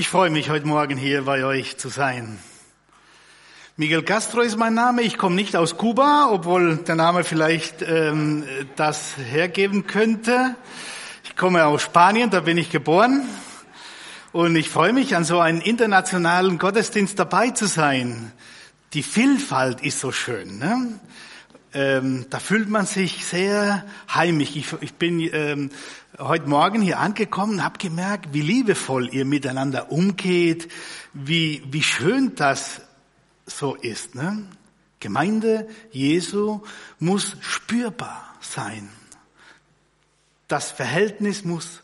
Ich freue mich, heute Morgen hier bei euch zu sein. Miguel Castro ist mein Name. Ich komme nicht aus Kuba, obwohl der Name vielleicht ähm, das hergeben könnte. Ich komme aus Spanien, da bin ich geboren. Und ich freue mich, an so einem internationalen Gottesdienst dabei zu sein. Die Vielfalt ist so schön. Ne? Ähm, da fühlt man sich sehr heimisch. Ich, ich bin ähm, heute Morgen hier angekommen und habe gemerkt, wie liebevoll ihr miteinander umgeht, wie, wie schön das so ist. Ne? Gemeinde Jesu muss spürbar sein. Das Verhältnis muss,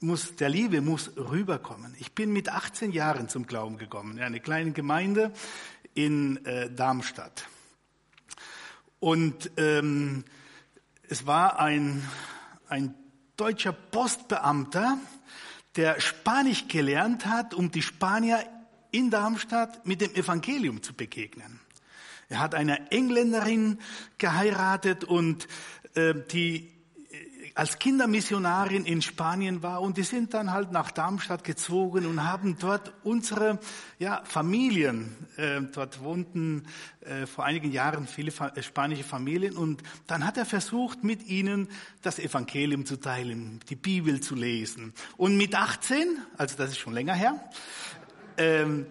muss, der Liebe muss rüberkommen. Ich bin mit 18 Jahren zum Glauben gekommen, in eine kleine Gemeinde in äh, Darmstadt. Und ähm, es war ein, ein deutscher Postbeamter, der Spanisch gelernt hat, um die Spanier in Darmstadt mit dem Evangelium zu begegnen. Er hat eine Engländerin geheiratet und äh, die als Kindermissionarin in Spanien war und die sind dann halt nach Darmstadt gezogen und haben dort unsere ja, Familien, äh, dort wohnten äh, vor einigen Jahren viele äh, spanische Familien und dann hat er versucht, mit ihnen das Evangelium zu teilen, die Bibel zu lesen. Und mit 18, also das ist schon länger her, ähm,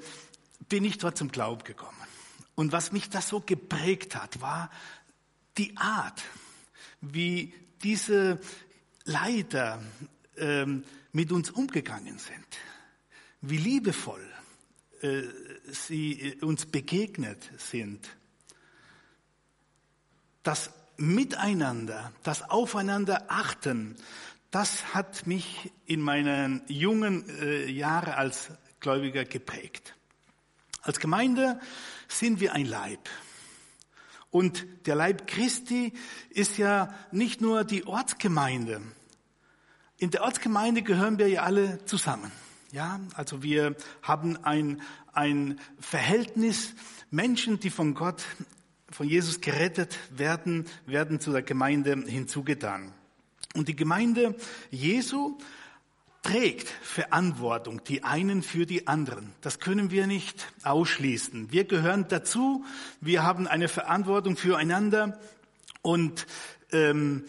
bin ich dort zum Glauben gekommen. Und was mich das so geprägt hat, war die Art, wie diese Leiter ähm, mit uns umgegangen sind, wie liebevoll äh, sie äh, uns begegnet sind. Das Miteinander, das Aufeinander achten, das hat mich in meinen jungen äh, Jahren als Gläubiger geprägt. Als Gemeinde sind wir ein Leib. Und der Leib Christi ist ja nicht nur die Ortsgemeinde. In der Ortsgemeinde gehören wir ja alle zusammen. Ja, also wir haben ein, ein Verhältnis. Menschen, die von Gott, von Jesus gerettet werden, werden zu der Gemeinde hinzugetan. Und die Gemeinde Jesu trägt Verantwortung, die einen für die anderen. Das können wir nicht ausschließen. Wir gehören dazu, wir haben eine Verantwortung füreinander und ähm,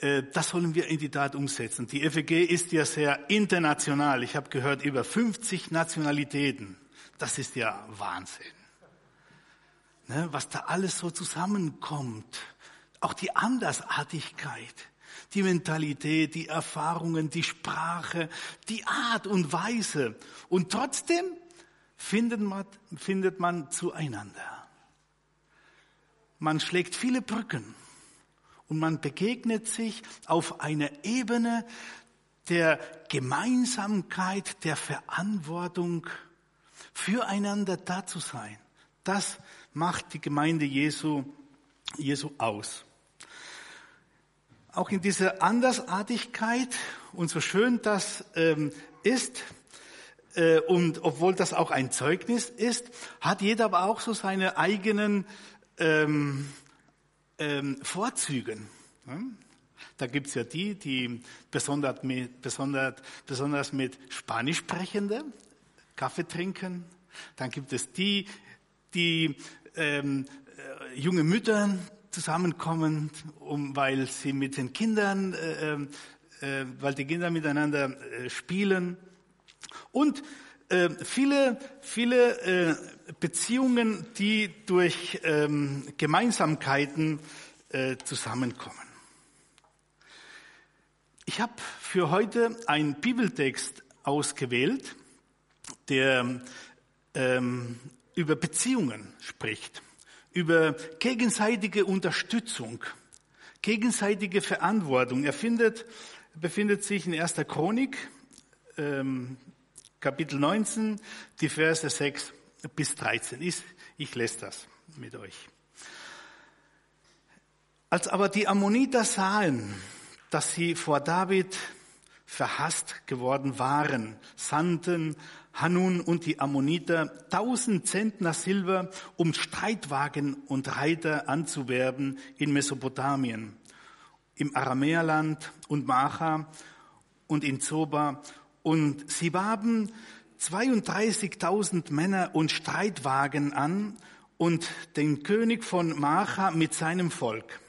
äh, das sollen wir in die Tat umsetzen. Die FEG ist ja sehr international. Ich habe gehört, über 50 Nationalitäten. Das ist ja Wahnsinn. Ne, was da alles so zusammenkommt. Auch die Andersartigkeit die Mentalität, die Erfahrungen, die Sprache, die Art und Weise. Und trotzdem findet man, findet man zueinander. Man schlägt viele Brücken und man begegnet sich auf einer Ebene der Gemeinsamkeit, der Verantwortung, füreinander da zu sein. Das macht die Gemeinde Jesu, Jesu aus auch in dieser Andersartigkeit und so schön das ähm, ist, äh, und obwohl das auch ein Zeugnis ist, hat jeder aber auch so seine eigenen ähm, ähm, Vorzüge. Da gibt's ja die, die besonders mit, besonders, besonders mit Spanisch sprechende Kaffee trinken. Dann gibt es die, die ähm, äh, junge Mütter, zusammenkommen, um, weil sie mit den Kindern, äh, ähm, äh, weil die Kinder miteinander äh, spielen. Und äh, viele, viele äh, Beziehungen, die durch ähm, Gemeinsamkeiten äh, zusammenkommen. Ich habe für heute einen Bibeltext ausgewählt, der ähm, über Beziehungen spricht über gegenseitige Unterstützung, gegenseitige Verantwortung. Er findet, befindet sich in 1. Chronik, ähm, Kapitel 19, die Verse 6 bis 13. Ich, ich lese das mit euch. Als aber die Ammoniter sahen, dass sie vor David verhasst geworden waren, sandten Hanun und die Ammoniter tausend Zentner Silber, um Streitwagen und Reiter anzuwerben in Mesopotamien, im Aramäerland und Macha und in Zoba. Und sie warben 32.000 Männer und Streitwagen an und den König von Macha mit seinem Volk.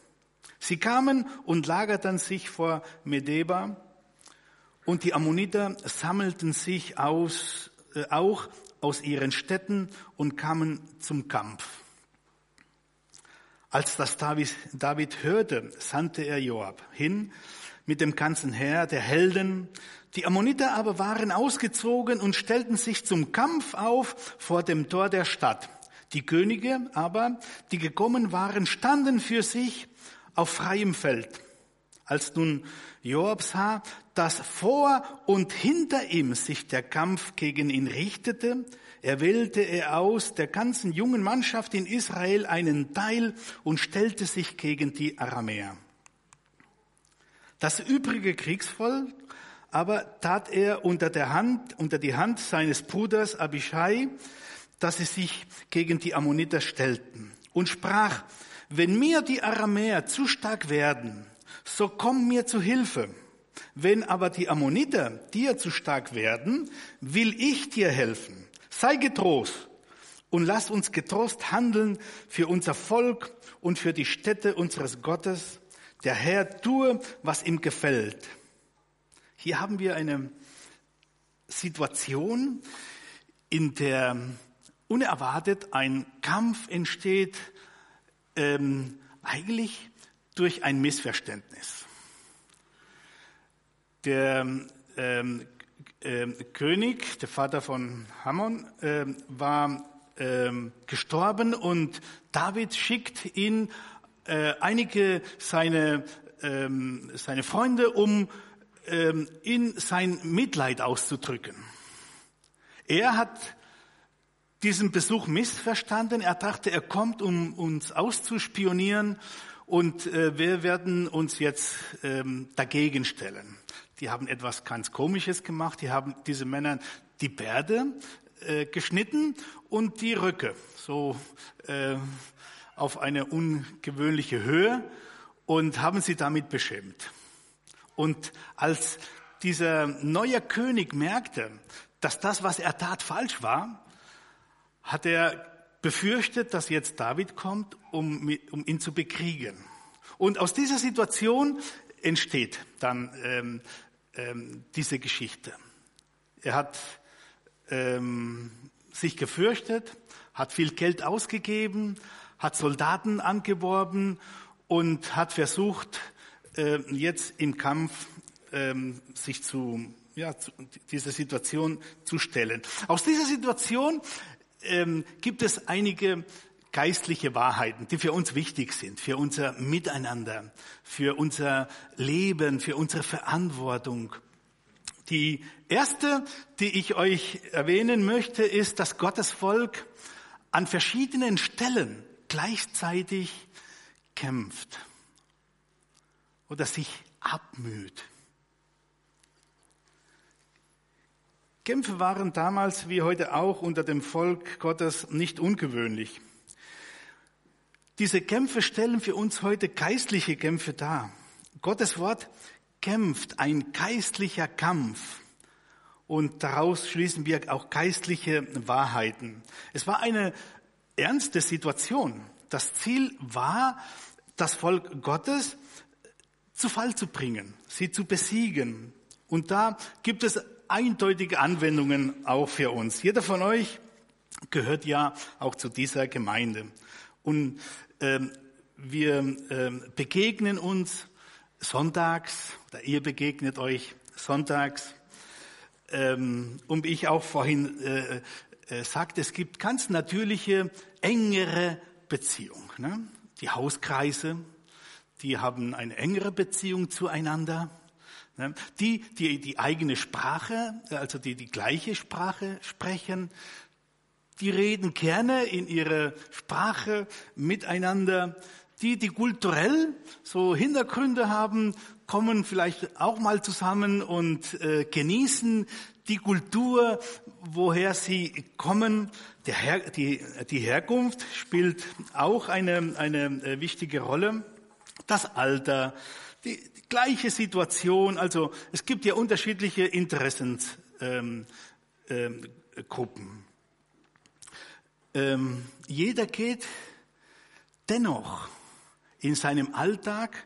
Sie kamen und lagerten sich vor Medeba und die Ammoniter sammelten sich aus, auch aus ihren Städten und kamen zum Kampf. Als das David, David hörte, sandte er Joab hin mit dem ganzen Heer der Helden. Die Ammoniter aber waren ausgezogen und stellten sich zum Kampf auf vor dem Tor der Stadt. Die Könige aber, die gekommen waren, standen für sich auf freiem Feld. Als nun Joab sah, dass vor und hinter ihm sich der Kampf gegen ihn richtete, erwählte er aus der ganzen jungen Mannschaft in Israel einen Teil und stellte sich gegen die Aramäer. Das übrige Kriegsvolk aber tat er unter der Hand, unter die Hand seines Bruders Abishai, dass sie sich gegen die Ammoniter stellten und sprach, wenn mir die Aramäer zu stark werden, so komm mir zu Hilfe. Wenn aber die Ammoniter dir zu stark werden, will ich dir helfen. Sei getrost und lass uns getrost handeln für unser Volk und für die Städte unseres Gottes. Der Herr tue, was ihm gefällt. Hier haben wir eine Situation, in der unerwartet ein Kampf entsteht ähm, eigentlich durch ein Missverständnis. Der ähm, äh, König, der Vater von Hammon, äh, war äh, gestorben und David schickt ihn äh, einige seine, ähm, seine Freunde, um ähm, in sein Mitleid auszudrücken. Er hat diesen Besuch missverstanden. Er dachte, er kommt, um uns auszuspionieren und äh, wir werden uns jetzt ähm, dagegen stellen. Die haben etwas ganz Komisches gemacht. Die haben diese Männer die Bärde äh, geschnitten und die Röcke so äh, auf eine ungewöhnliche Höhe und haben sie damit beschämt. Und als dieser neue König merkte, dass das, was er tat, falsch war, hat er befürchtet, dass jetzt David kommt, um, um ihn zu bekriegen. Und aus dieser Situation entsteht dann ähm, ähm, diese Geschichte. Er hat ähm, sich gefürchtet, hat viel Geld ausgegeben, hat Soldaten angeworben und hat versucht, äh, jetzt im Kampf ähm, sich zu, ja, zu dieser Situation zu stellen. Aus dieser Situation ähm, gibt es einige geistliche Wahrheiten, die für uns wichtig sind, für unser Miteinander, für unser Leben, für unsere Verantwortung. Die erste, die ich euch erwähnen möchte, ist, dass Gottes Volk an verschiedenen Stellen gleichzeitig kämpft oder sich abmüht. Kämpfe waren damals wie heute auch unter dem Volk Gottes nicht ungewöhnlich. Diese Kämpfe stellen für uns heute geistliche Kämpfe dar. Gottes Wort kämpft, ein geistlicher Kampf. Und daraus schließen wir auch geistliche Wahrheiten. Es war eine ernste Situation. Das Ziel war, das Volk Gottes zu Fall zu bringen, sie zu besiegen. Und da gibt es eindeutige Anwendungen auch für uns. Jeder von euch gehört ja auch zu dieser Gemeinde. Und ähm, wir ähm, begegnen uns sonntags, oder ihr begegnet euch sonntags. Ähm, und ich auch vorhin äh, äh, sagte, es gibt ganz natürliche, engere Beziehung. Ne? Die Hauskreise, die haben eine engere Beziehung zueinander. Ne? Die, die die eigene Sprache, also die die gleiche Sprache sprechen, die reden gerne in ihrer Sprache miteinander. Die, die kulturell so Hintergründe haben, kommen vielleicht auch mal zusammen und äh, genießen die Kultur, woher sie kommen. Her die, die Herkunft spielt auch eine, eine äh, wichtige Rolle. Das Alter, die, die gleiche Situation. Also es gibt ja unterschiedliche Interessens. Ähm, ähm. Ähm, jeder geht dennoch in seinem Alltag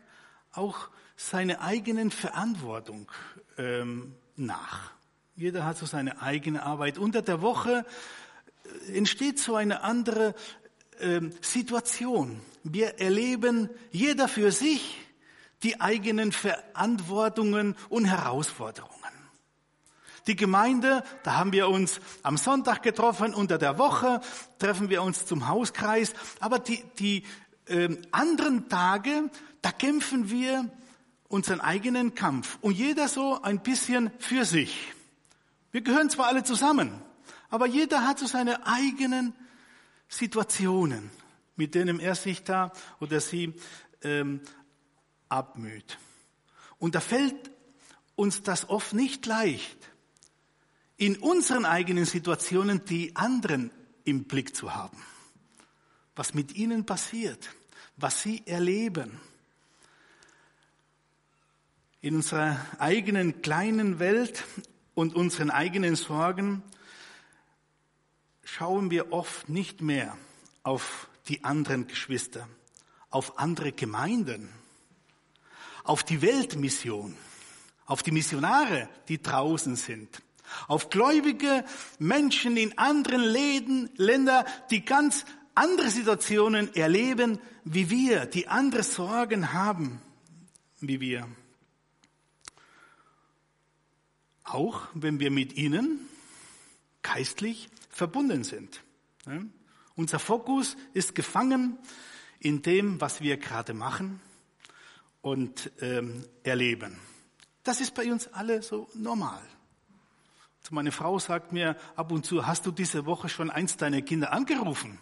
auch seine eigenen Verantwortung ähm, nach. Jeder hat so seine eigene Arbeit. Unter der Woche äh, entsteht so eine andere ähm, Situation. Wir erleben jeder für sich die eigenen Verantwortungen und Herausforderungen. Die Gemeinde, da haben wir uns am Sonntag getroffen, unter der Woche treffen wir uns zum Hauskreis, aber die, die äh, anderen Tage, da kämpfen wir unseren eigenen Kampf und jeder so ein bisschen für sich. Wir gehören zwar alle zusammen, aber jeder hat so seine eigenen Situationen, mit denen er sich da oder sie ähm, abmüht. Und da fällt uns das oft nicht leicht, in unseren eigenen Situationen die anderen im Blick zu haben. Was mit ihnen passiert, was sie erleben. In unserer eigenen kleinen Welt und unseren eigenen Sorgen schauen wir oft nicht mehr auf die anderen Geschwister, auf andere Gemeinden, auf die Weltmission, auf die Missionare, die draußen sind, auf gläubige Menschen in anderen Läden, Länder, die ganz andere Situationen erleben wie wir, die andere Sorgen haben wie wir. Auch wenn wir mit ihnen geistlich verbunden sind. Unser Fokus ist gefangen in dem, was wir gerade machen und ähm, erleben. Das ist bei uns alle so normal. Meine Frau sagt mir ab und zu, hast du diese Woche schon eins deiner Kinder angerufen?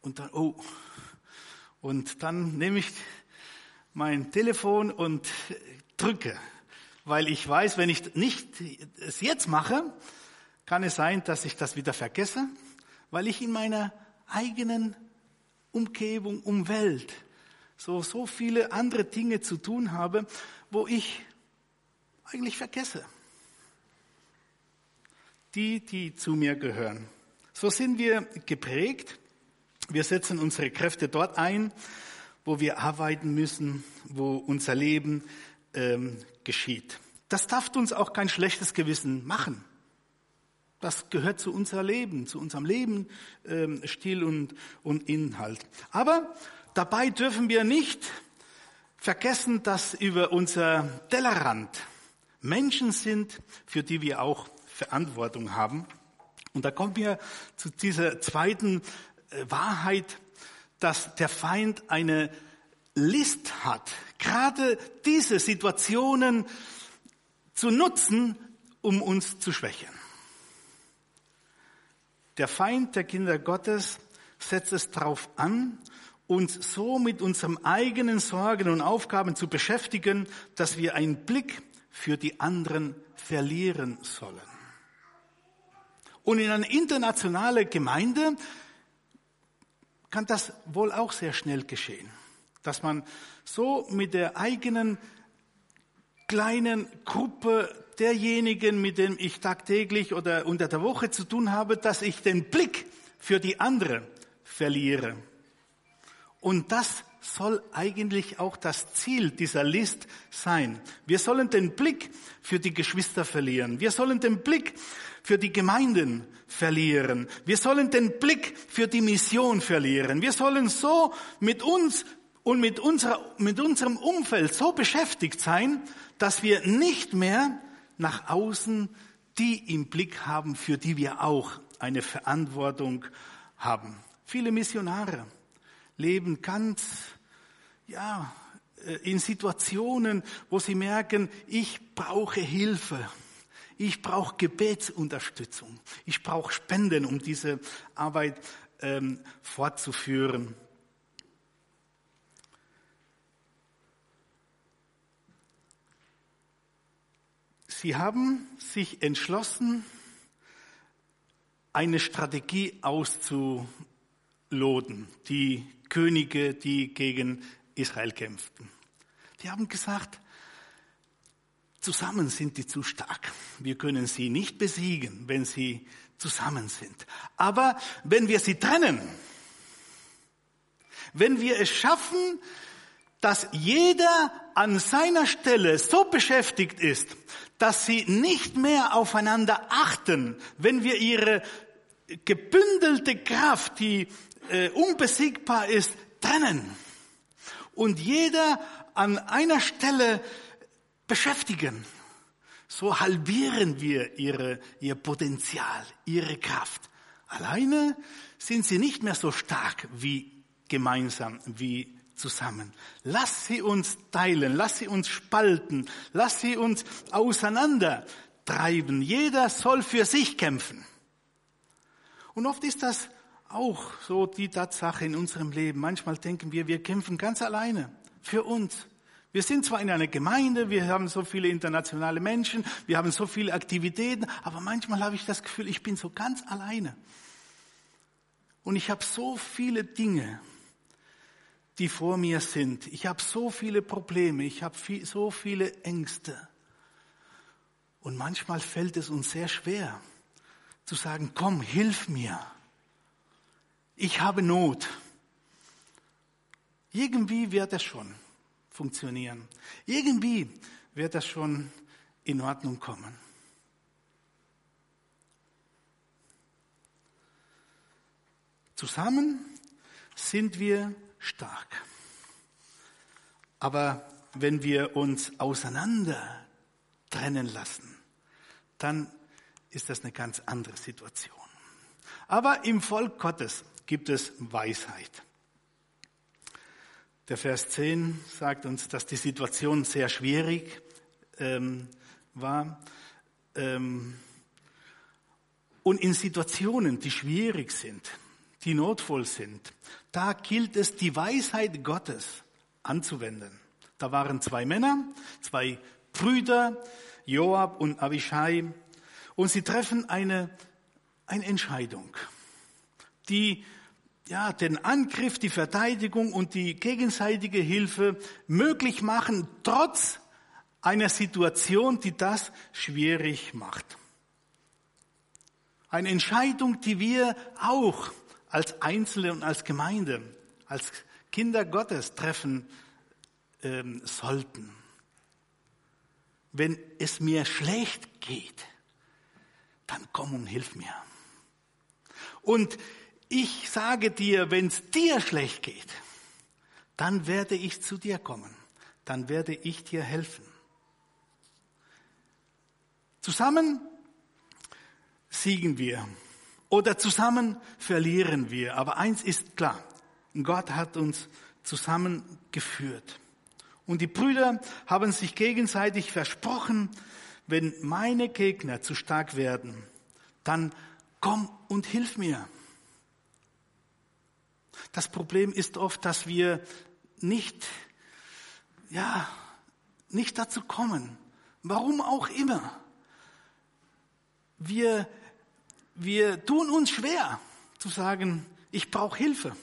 Und dann, oh. Und dann nehme ich mein Telefon und drücke, weil ich weiß, wenn ich nicht es jetzt mache, kann es sein, dass ich das wieder vergesse, weil ich in meiner eigenen Umgebung, Umwelt so, so viele andere Dinge zu tun habe, wo ich eigentlich vergesse. Die, die zu mir gehören. So sind wir geprägt. Wir setzen unsere Kräfte dort ein, wo wir arbeiten müssen, wo unser Leben ähm, geschieht. Das darf uns auch kein schlechtes Gewissen machen. Das gehört zu unser Leben, zu unserem Leben, ähm, Stil und, und Inhalt. Aber Dabei dürfen wir nicht vergessen, dass über unser Tellerrand Menschen sind, für die wir auch Verantwortung haben. Und da kommen wir zu dieser zweiten äh, Wahrheit, dass der Feind eine List hat, gerade diese Situationen zu nutzen, um uns zu schwächen. Der Feind der Kinder Gottes setzt es darauf an, uns so mit unseren eigenen Sorgen und Aufgaben zu beschäftigen, dass wir einen Blick für die anderen verlieren sollen. Und in einer internationalen Gemeinde kann das wohl auch sehr schnell geschehen, dass man so mit der eigenen kleinen Gruppe derjenigen, mit denen ich tagtäglich oder unter der Woche zu tun habe, dass ich den Blick für die andere verliere. Und das soll eigentlich auch das Ziel dieser List sein. Wir sollen den Blick für die Geschwister verlieren. Wir sollen den Blick für die Gemeinden verlieren. Wir sollen den Blick für die Mission verlieren. Wir sollen so mit uns und mit, unserer, mit unserem Umfeld so beschäftigt sein, dass wir nicht mehr nach außen die im Blick haben, für die wir auch eine Verantwortung haben. Viele Missionare, leben ganz, ja, äh, in Situationen, wo sie merken, ich brauche Hilfe. Ich brauche Gebetsunterstützung. Ich brauche Spenden, um diese Arbeit ähm, fortzuführen. Sie haben sich entschlossen, eine Strategie auszuloten, die Könige, die gegen Israel kämpften. Die haben gesagt, zusammen sind die zu stark. Wir können sie nicht besiegen, wenn sie zusammen sind. Aber wenn wir sie trennen, wenn wir es schaffen, dass jeder an seiner Stelle so beschäftigt ist, dass sie nicht mehr aufeinander achten, wenn wir ihre gebündelte Kraft, die äh, unbesiegbar ist, trennen und jeder an einer Stelle beschäftigen, so halbieren wir ihre, ihr Potenzial, ihre Kraft. Alleine sind sie nicht mehr so stark wie gemeinsam, wie zusammen. Lass sie uns teilen, lass sie uns spalten, lass sie uns auseinandertreiben. Jeder soll für sich kämpfen. Und oft ist das auch so die Tatsache in unserem Leben. Manchmal denken wir, wir kämpfen ganz alleine für uns. Wir sind zwar in einer Gemeinde, wir haben so viele internationale Menschen, wir haben so viele Aktivitäten, aber manchmal habe ich das Gefühl, ich bin so ganz alleine. Und ich habe so viele Dinge, die vor mir sind. Ich habe so viele Probleme, ich habe viel, so viele Ängste. Und manchmal fällt es uns sehr schwer zu sagen, komm, hilf mir. Ich habe Not. Irgendwie wird es schon funktionieren. Irgendwie wird das schon in Ordnung kommen. Zusammen sind wir stark. Aber wenn wir uns auseinander trennen lassen, dann ist das eine ganz andere Situation. Aber im Volk Gottes gibt es Weisheit. Der Vers 10 sagt uns, dass die Situation sehr schwierig ähm, war. Ähm, und in Situationen, die schwierig sind, die notvoll sind, da gilt es, die Weisheit Gottes anzuwenden. Da waren zwei Männer, zwei Brüder, Joab und Abishai, und sie treffen eine, eine Entscheidung, die ja, den Angriff, die Verteidigung und die gegenseitige Hilfe möglich machen, trotz einer Situation, die das schwierig macht. Eine Entscheidung, die wir auch als Einzelne und als Gemeinde, als Kinder Gottes treffen ähm, sollten. Wenn es mir schlecht geht, dann komm und hilf mir. Und ich sage dir, wenn es dir schlecht geht, dann werde ich zu dir kommen, dann werde ich dir helfen. Zusammen siegen wir oder zusammen verlieren wir. Aber eins ist klar, Gott hat uns zusammengeführt. Und die Brüder haben sich gegenseitig versprochen, wenn meine Gegner zu stark werden, dann komm und hilf mir. Das Problem ist oft, dass wir nicht, ja, nicht dazu kommen. Warum auch immer. Wir, wir tun uns schwer zu sagen, ich brauche Hilfe.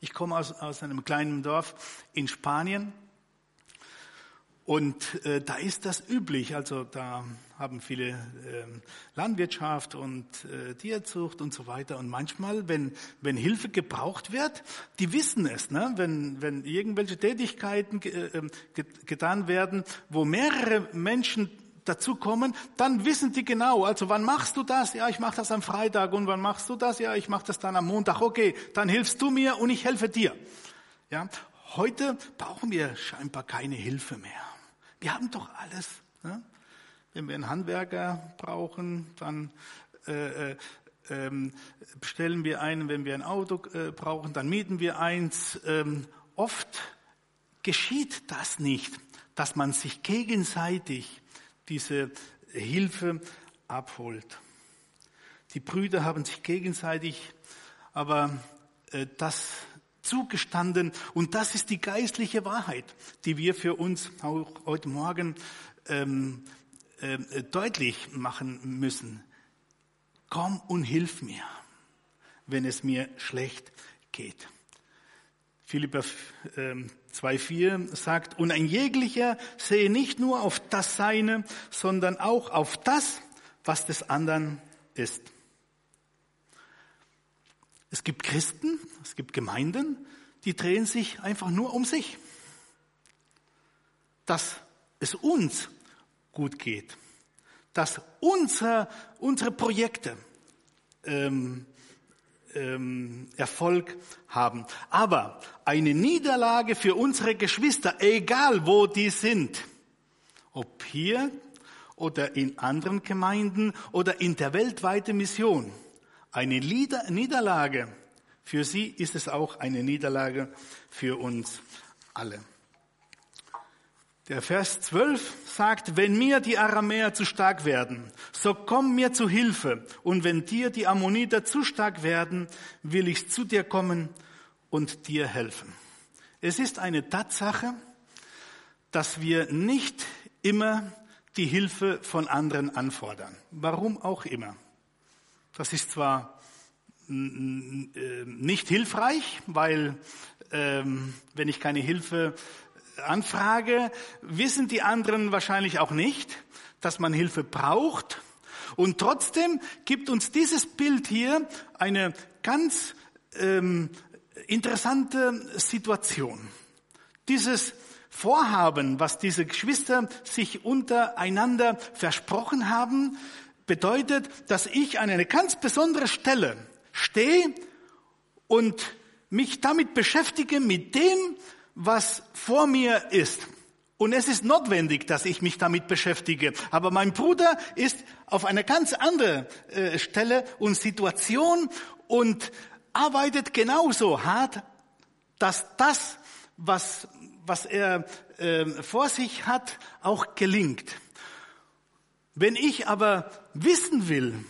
Ich komme aus, aus einem kleinen Dorf in Spanien und äh, da ist das üblich. Also da haben viele äh, Landwirtschaft und äh, Tierzucht und so weiter. Und manchmal, wenn, wenn Hilfe gebraucht wird, die wissen es. Ne? Wenn, wenn irgendwelche Tätigkeiten äh, ähm, getan werden, wo mehrere Menschen dazukommen, dann wissen die genau. Also wann machst du das? Ja, ich mache das am Freitag. Und wann machst du das? Ja, ich mache das dann am Montag. Okay, dann hilfst du mir und ich helfe dir. Ja, heute brauchen wir scheinbar keine Hilfe mehr. Wir haben doch alles. Ne? Wenn wir einen Handwerker brauchen, dann äh, äh, ähm, bestellen wir einen. Wenn wir ein Auto äh, brauchen, dann mieten wir eins. Ähm, oft geschieht das nicht, dass man sich gegenseitig diese Hilfe abholt. Die Brüder haben sich gegenseitig aber äh, das zugestanden. Und das ist die geistliche Wahrheit, die wir für uns auch heute Morgen ähm, äh, deutlich machen müssen. Komm und hilf mir, wenn es mir schlecht geht. Philippa 2,4 ähm, sagt, und ein jeglicher sehe nicht nur auf das Seine, sondern auch auf das, was des anderen ist. Es gibt Christen, es gibt Gemeinden, die drehen sich einfach nur um sich. Dass es uns gut geht, dass unsere, unsere Projekte ähm, ähm, Erfolg haben. Aber eine Niederlage für unsere Geschwister, egal wo die sind, ob hier oder in anderen Gemeinden oder in der weltweiten Mission, eine Niederlage für sie ist es auch eine Niederlage für uns alle. Der Vers 12 sagt, wenn mir die Aramäer zu stark werden, so komm mir zu Hilfe. Und wenn dir die Ammoniter zu stark werden, will ich zu dir kommen und dir helfen. Es ist eine Tatsache, dass wir nicht immer die Hilfe von anderen anfordern. Warum auch immer. Das ist zwar nicht hilfreich, weil ähm, wenn ich keine Hilfe anfrage, wissen die anderen wahrscheinlich auch nicht, dass man Hilfe braucht. Und trotzdem gibt uns dieses Bild hier eine ganz ähm, interessante Situation. Dieses Vorhaben, was diese Geschwister sich untereinander versprochen haben, bedeutet, dass ich an eine ganz besondere Stelle stehe und mich damit beschäftige, mit dem, was vor mir ist. Und es ist notwendig, dass ich mich damit beschäftige. Aber mein Bruder ist auf einer ganz anderen äh, Stelle und Situation und arbeitet genauso hart, dass das, was, was er äh, vor sich hat, auch gelingt. Wenn ich aber wissen will,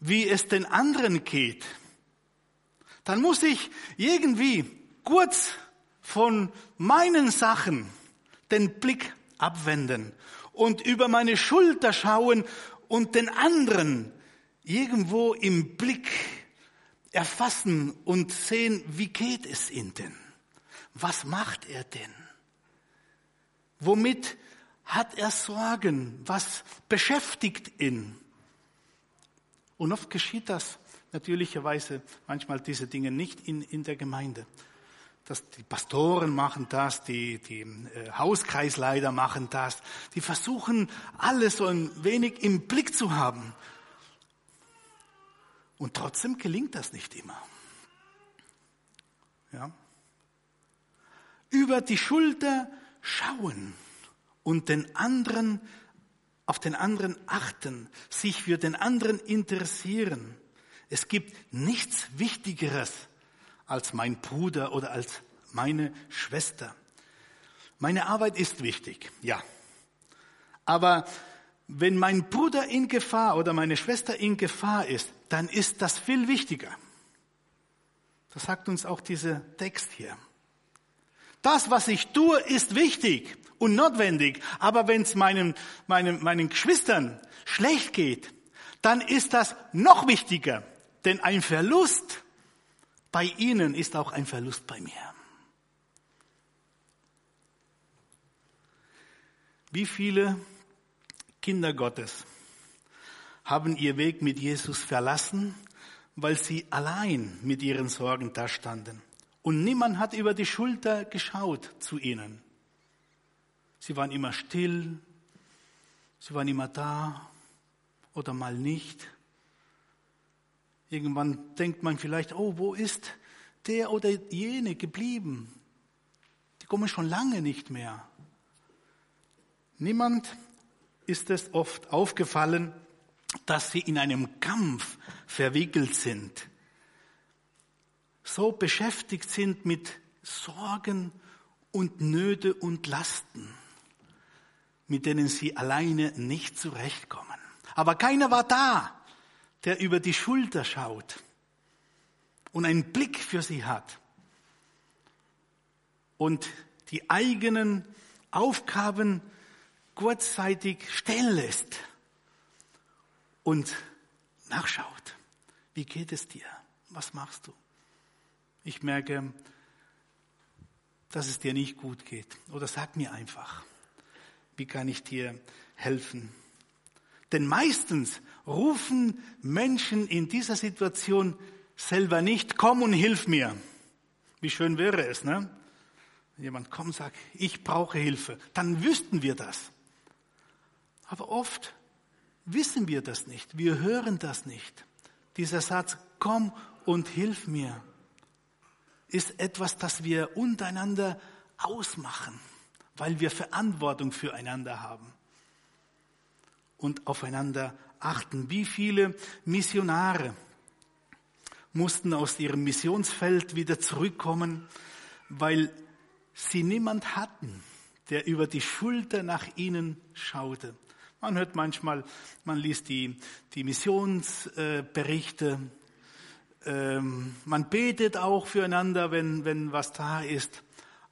wie es den anderen geht, dann muss ich irgendwie kurz von meinen Sachen den Blick abwenden und über meine Schulter schauen und den anderen irgendwo im Blick erfassen und sehen, wie geht es ihm denn? Was macht er denn? Womit hat er Sorgen? Was beschäftigt ihn? Und oft geschieht das natürlicherweise manchmal diese Dinge nicht in, in der Gemeinde dass die Pastoren machen das, die, die äh, Hauskreisleiter machen das. Die versuchen, alles so ein wenig im Blick zu haben. Und trotzdem gelingt das nicht immer. Ja? Über die Schulter schauen und den anderen, auf den anderen achten, sich für den anderen interessieren. Es gibt nichts Wichtigeres als mein Bruder oder als meine Schwester. Meine Arbeit ist wichtig, ja. Aber wenn mein Bruder in Gefahr oder meine Schwester in Gefahr ist, dann ist das viel wichtiger. Das sagt uns auch dieser Text hier. Das, was ich tue, ist wichtig und notwendig. Aber wenn es meinen, meinen, meinen Geschwistern schlecht geht, dann ist das noch wichtiger. Denn ein Verlust bei ihnen ist auch ein Verlust bei mir. Wie viele Kinder Gottes haben ihr Weg mit Jesus verlassen, weil sie allein mit ihren Sorgen dastanden. Und niemand hat über die Schulter geschaut zu ihnen. Sie waren immer still, sie waren immer da oder mal nicht. Irgendwann denkt man vielleicht, oh, wo ist der oder jene geblieben? Die kommen schon lange nicht mehr. Niemand ist es oft aufgefallen, dass sie in einem Kampf verwickelt sind, so beschäftigt sind mit Sorgen und Nöte und Lasten, mit denen sie alleine nicht zurechtkommen. Aber keiner war da, der über die Schulter schaut und einen Blick für sie hat und die eigenen Aufgaben kurzzeitig stehen lässt und nachschaut. Wie geht es dir? Was machst du? Ich merke, dass es dir nicht gut geht. Oder sag mir einfach, wie kann ich dir helfen? Denn meistens rufen Menschen in dieser Situation selber nicht, komm und hilf mir. Wie schön wäre es, ne? Wenn jemand kommt und sagt, ich brauche Hilfe, dann wüssten wir das. Aber oft wissen wir das nicht, wir hören das nicht. Dieser Satz, komm und hilf mir, ist etwas, das wir untereinander ausmachen, weil wir Verantwortung füreinander haben und aufeinander achten. Wie viele Missionare mussten aus ihrem Missionsfeld wieder zurückkommen, weil sie niemand hatten, der über die Schulter nach ihnen schaute. Man hört manchmal, man liest die, die Missionsberichte, ähm, man betet auch füreinander, wenn, wenn was da ist,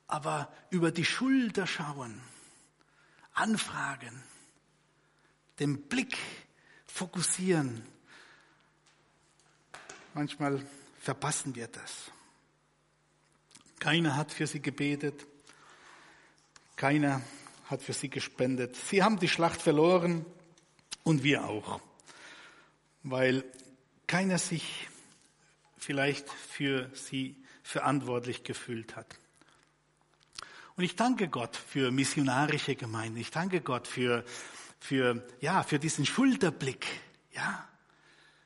aber über die Schulter schauen, anfragen, den Blick fokussieren. Manchmal verpassen wir das. Keiner hat für sie gebetet. Keiner hat für sie gespendet. Sie haben die Schlacht verloren und wir auch, weil keiner sich vielleicht für sie verantwortlich gefühlt hat. Und ich danke Gott für missionarische Gemeinden. Ich danke Gott für für, ja, für diesen Schulterblick, ja,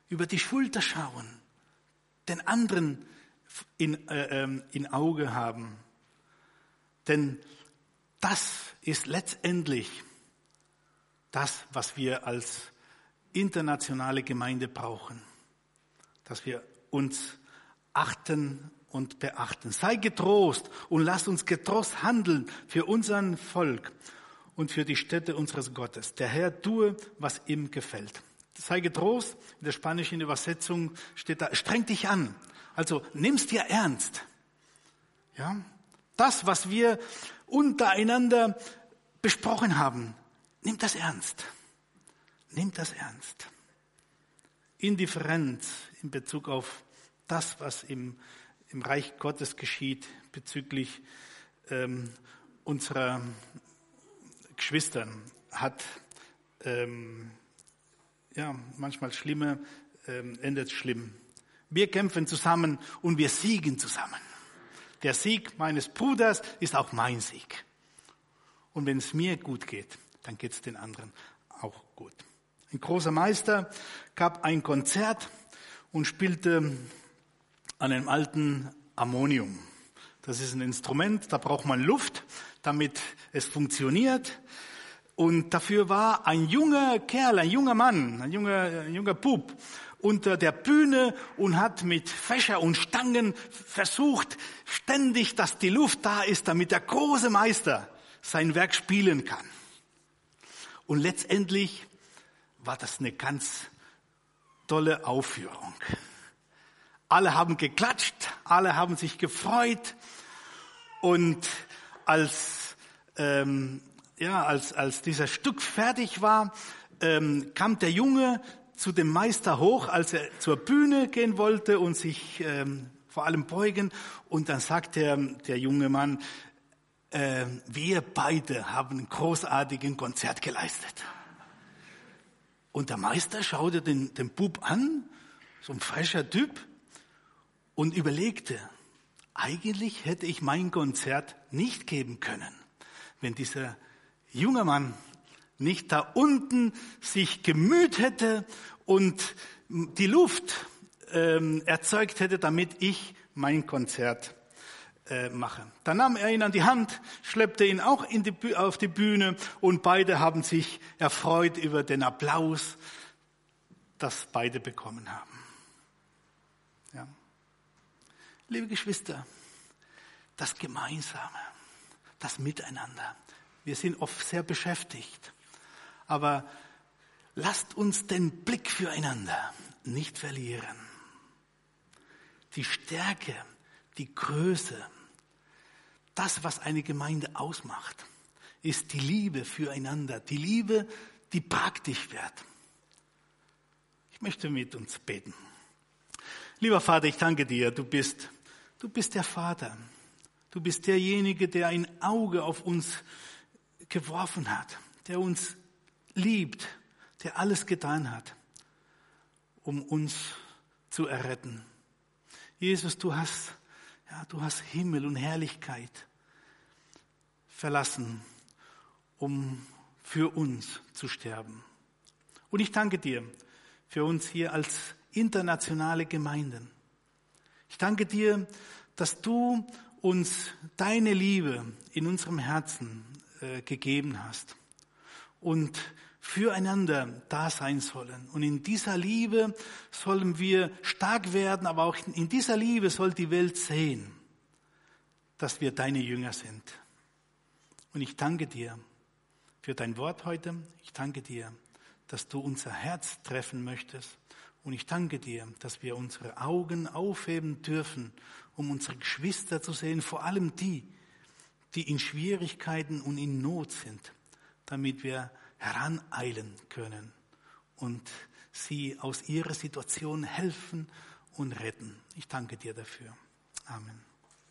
über die Schulter schauen, den anderen in, äh, ähm, in Auge haben. Denn das ist letztendlich das, was wir als internationale Gemeinde brauchen, dass wir uns achten und beachten. Sei getrost und lass uns getrost handeln für unseren Volk und für die Städte unseres Gottes. Der Herr tue, was ihm gefällt. Sei getrost, in der spanischen Übersetzung steht da, streng dich an. Also nimm's dir ernst. Ja? Das, was wir untereinander besprochen haben, nimm das ernst. Nimm das ernst. Indifferenz in Bezug auf das, was im, im Reich Gottes geschieht bezüglich ähm, unserer Geschwistern hat ähm, ja manchmal schlimme ähm, endet schlimm. Wir kämpfen zusammen und wir siegen zusammen. Der Sieg meines Bruders ist auch mein Sieg. Und wenn es mir gut geht, dann geht es den anderen auch gut. Ein großer Meister gab ein Konzert und spielte an einem alten Ammonium. Das ist ein Instrument, da braucht man Luft, damit es funktioniert. Und dafür war ein junger Kerl, ein junger Mann, ein junger, ein junger Bub unter der Bühne und hat mit Fächer und Stangen versucht, ständig, dass die Luft da ist, damit der große Meister sein Werk spielen kann. Und letztendlich war das eine ganz tolle Aufführung. Alle haben geklatscht, alle haben sich gefreut und als, ähm, ja, als, als dieser Stück fertig war, ähm, kam der Junge zu dem Meister hoch, als er zur Bühne gehen wollte und sich ähm, vor allem beugen. Und dann sagt der, der junge Mann, äh, wir beide haben ein großartigen Konzert geleistet. Und der Meister schaute den, den Bub an, so ein frischer Typ, und überlegte, eigentlich hätte ich mein Konzert nicht geben können, wenn dieser junge Mann nicht da unten sich gemüht hätte und die Luft ähm, erzeugt hätte, damit ich mein Konzert äh, mache. Dann nahm er ihn an die Hand, schleppte ihn auch die, auf die Bühne und beide haben sich erfreut über den Applaus, das beide bekommen haben. Ja. Liebe Geschwister, das Gemeinsame, das Miteinander. Wir sind oft sehr beschäftigt, aber lasst uns den Blick füreinander nicht verlieren. Die Stärke, die Größe, das, was eine Gemeinde ausmacht, ist die Liebe füreinander, die Liebe, die praktisch wird. Ich möchte mit uns beten. Lieber Vater, ich danke dir, du bist, du bist der Vater. Du bist derjenige, der ein Auge auf uns geworfen hat, der uns liebt, der alles getan hat, um uns zu erretten. Jesus, du hast, ja, du hast Himmel und Herrlichkeit verlassen, um für uns zu sterben. Und ich danke dir für uns hier als internationale Gemeinden. Ich danke dir, dass du uns deine Liebe in unserem Herzen äh, gegeben hast und füreinander da sein sollen. Und in dieser Liebe sollen wir stark werden, aber auch in dieser Liebe soll die Welt sehen, dass wir deine Jünger sind. Und ich danke dir für dein Wort heute. Ich danke dir, dass du unser Herz treffen möchtest. Und ich danke dir, dass wir unsere Augen aufheben dürfen um unsere Geschwister zu sehen, vor allem die, die in Schwierigkeiten und in Not sind, damit wir heraneilen können und sie aus ihrer Situation helfen und retten. Ich danke dir dafür. Amen.